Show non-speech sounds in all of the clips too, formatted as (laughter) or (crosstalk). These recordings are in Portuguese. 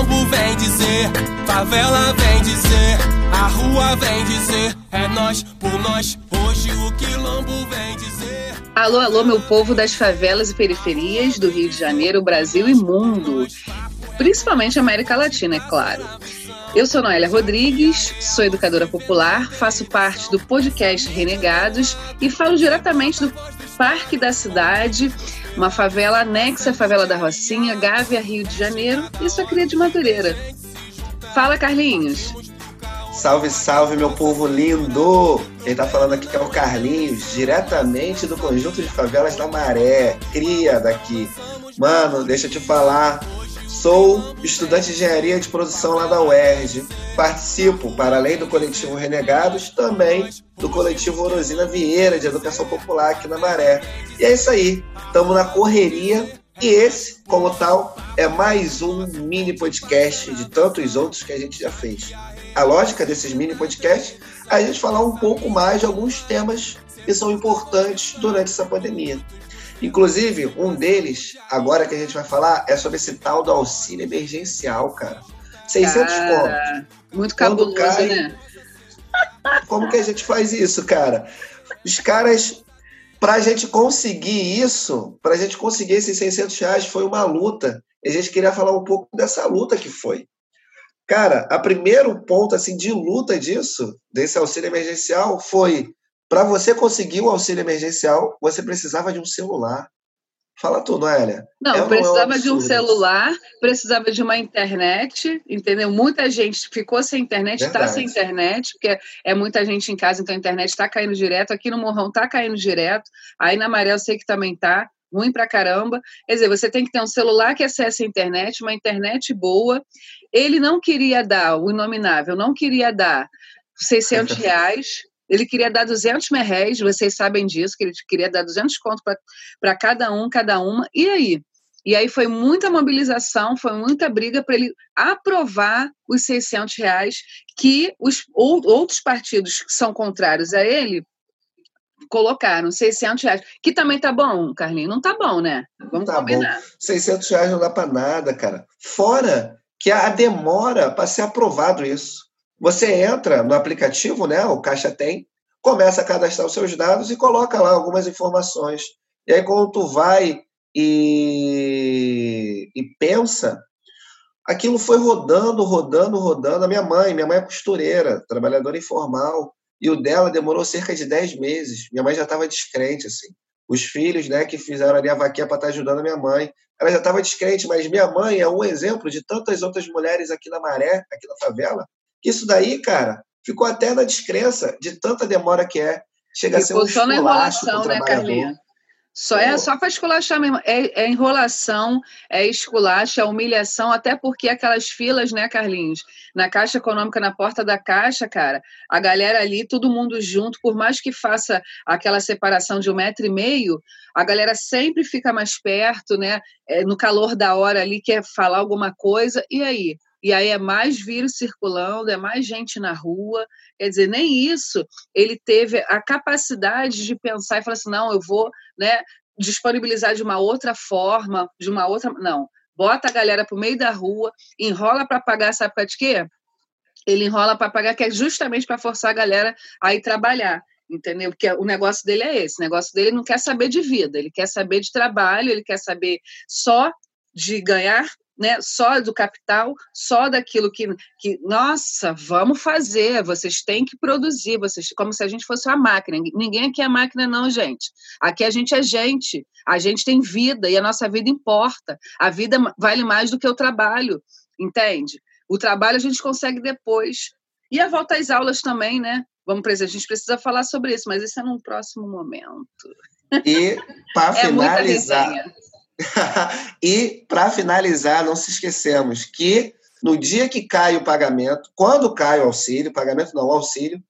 quilombo vem dizer, favela vem dizer, a rua vem dizer, é nós por nós, hoje o quilombo vem dizer. Alô, alô, meu povo das favelas e periferias do Rio de Janeiro, Brasil e mundo. Principalmente América Latina, é claro. Eu sou Noélia Rodrigues, sou educadora popular, faço parte do podcast Renegados e falo diretamente do Parque da Cidade, uma favela anexa à favela da Rocinha, Gávea, Rio de Janeiro, e sou cria de Madureira. Fala, Carlinhos. Salve, salve, meu povo lindo! Quem tá falando aqui é o Carlinhos, diretamente do Conjunto de Favelas da Maré, cria daqui. Mano, deixa eu te falar, Sou estudante de engenharia de produção lá da UERJ. Participo, para além do coletivo Renegados, também do coletivo Orosina Vieira de Educação Popular aqui na Maré. E é isso aí, estamos na correria e esse, como tal, é mais um mini podcast de tantos outros que a gente já fez. A lógica desses mini podcasts é a gente falar um pouco mais de alguns temas que são importantes durante essa pandemia. Inclusive, um deles, agora que a gente vai falar, é sobre esse tal do auxílio emergencial, cara. 600 cara, pontos. Muito cabuloso, cai, né? Como que a gente faz isso, cara? Os caras, para a gente conseguir isso, para a gente conseguir esses 600 reais, foi uma luta. E a gente queria falar um pouco dessa luta que foi. Cara, a primeiro ponto assim de luta disso, desse auxílio emergencial, foi para você conseguir o auxílio emergencial, você precisava de um celular. Fala tu, Noélia. Não, é precisava é um de um celular, precisava de uma internet, entendeu? Muita gente ficou sem internet, está sem internet, porque é muita gente em casa, então a internet está caindo direto. Aqui no Morrão está caindo direto. Aí na Maré eu sei que também tá ruim pra caramba. Quer dizer, você tem que ter um celular que acesse a internet, uma internet boa. Ele não queria dar, o inominável, não queria dar 600 (laughs) reais ele queria dar 200 merréis, vocês sabem disso, que ele queria dar 200 contos para cada um, cada uma. E aí? E aí foi muita mobilização, foi muita briga para ele aprovar os 600 reais que os outros partidos que são contrários a ele colocaram 600 reais, que também tá bom, Carlinhos, não tá bom, né? Vamos tá combinar. Bom. 600 reais não dá para nada, cara. Fora que a demora para ser aprovado isso. Você entra no aplicativo, né? O Caixa tem, começa a cadastrar os seus dados e coloca lá algumas informações. E aí, quando tu vai e, e pensa, aquilo foi rodando, rodando, rodando. A minha mãe, minha mãe é costureira, trabalhadora informal, e o dela demorou cerca de 10 meses. Minha mãe já estava descrente, assim. Os filhos, né, que fizeram ali a vaquinha para estar tá ajudando a minha mãe, ela já estava descrente, mas minha mãe é um exemplo de tantas outras mulheres aqui na Maré, aqui na favela, isso daí, cara, ficou até na descrença de tanta demora que é. Chega a ser um só na enrolação, né, Carlinha? Só é só para esculachar mesmo. É, é, enrolação, é esculacha, é humilhação, até porque aquelas filas, né, Carlinhos? Na Caixa Econômica, na porta da Caixa, cara, a galera ali, todo mundo junto, por mais que faça aquela separação de um metro e meio, a galera sempre fica mais perto, né? É, no calor da hora ali, quer falar alguma coisa, e aí? E aí é mais vírus circulando, é mais gente na rua. Quer dizer, nem isso ele teve a capacidade de pensar e falar assim: não, eu vou né, disponibilizar de uma outra forma, de uma outra. Não. Bota a galera para o meio da rua, enrola para pagar, sabe para quê? Ele enrola para pagar, que é justamente para forçar a galera a ir trabalhar entendeu? Porque o negócio dele é esse, o negócio dele não quer saber de vida, ele quer saber de trabalho, ele quer saber só de ganhar né, só do capital, só daquilo que, que, nossa, vamos fazer, vocês têm que produzir, vocês, como se a gente fosse uma máquina. Ninguém aqui é máquina, não, gente. Aqui a gente é gente, a gente tem vida e a nossa vida importa. A vida vale mais do que o trabalho, entende? O trabalho a gente consegue depois. E a volta às aulas também, né? Vamos, a gente precisa falar sobre isso, mas isso é num próximo momento. E para (laughs) é finalizar, (laughs) e, para finalizar, não se esquecemos que no dia que cai o pagamento, quando cai o auxílio, pagamento não, o auxílio,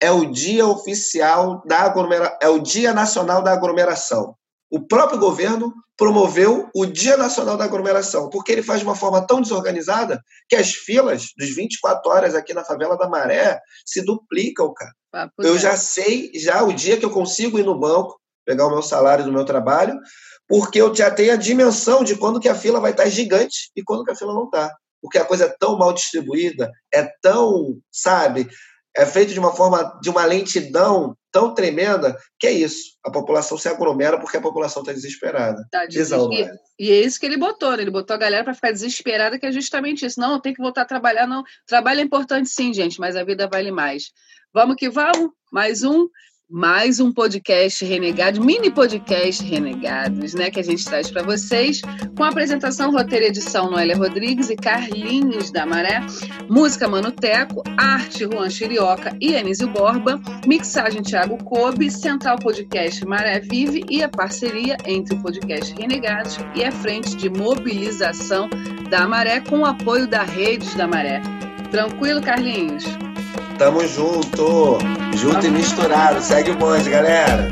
é o dia oficial da aglomeração, é o Dia Nacional da Aglomeração. O próprio governo promoveu o Dia Nacional da Aglomeração, porque ele faz de uma forma tão desorganizada que as filas dos 24 horas aqui na favela da Maré se duplicam, cara. Ah, eu já sei já o dia que eu consigo ir no banco, pegar o meu salário do meu trabalho, porque eu já tenho a dimensão de quando que a fila vai estar gigante e quando que a fila não está. porque a coisa é tão mal distribuída, é tão, sabe, é feito de uma forma, de uma lentidão tão tremenda que é isso. A população se aglomera porque a população está desesperada. Tá desesperada. E, e, é isso que ele botou, né? Ele botou a galera para ficar desesperada, que é justamente isso. Não, tem que voltar a trabalhar, não. Trabalho é importante sim, gente, mas a vida vale mais. Vamos que vamos? Mais um mais um podcast renegado, mini podcast renegados, né, que a gente traz para vocês, com apresentação, roteiro e edição Noélia Rodrigues e Carlinhos da Maré, música Mano Teco, arte Juan Chirioca e Anísio Borba, mixagem Thiago Kobe, central podcast Maré Vive e a parceria entre o podcast Renegados e a frente de mobilização da Maré com o apoio da Redes da Maré. Tranquilo, Carlinhos? Tamo junto, junto e misturado. Segue o bonde, galera.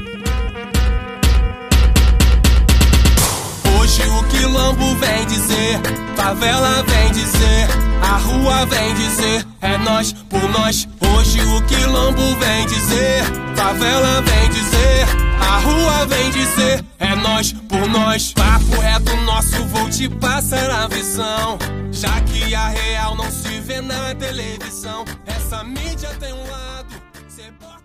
Hoje o quilombo vem dizer, favela vem dizer, a rua vem dizer, é nós por nós. Hoje o quilombo vem dizer, favela vem dizer, a rua vem dizer, é nós por nós. Papo reto nosso, vou te passar a visão. Já que a real não se vê na televisão, essa mídia tem um lado. Cê bota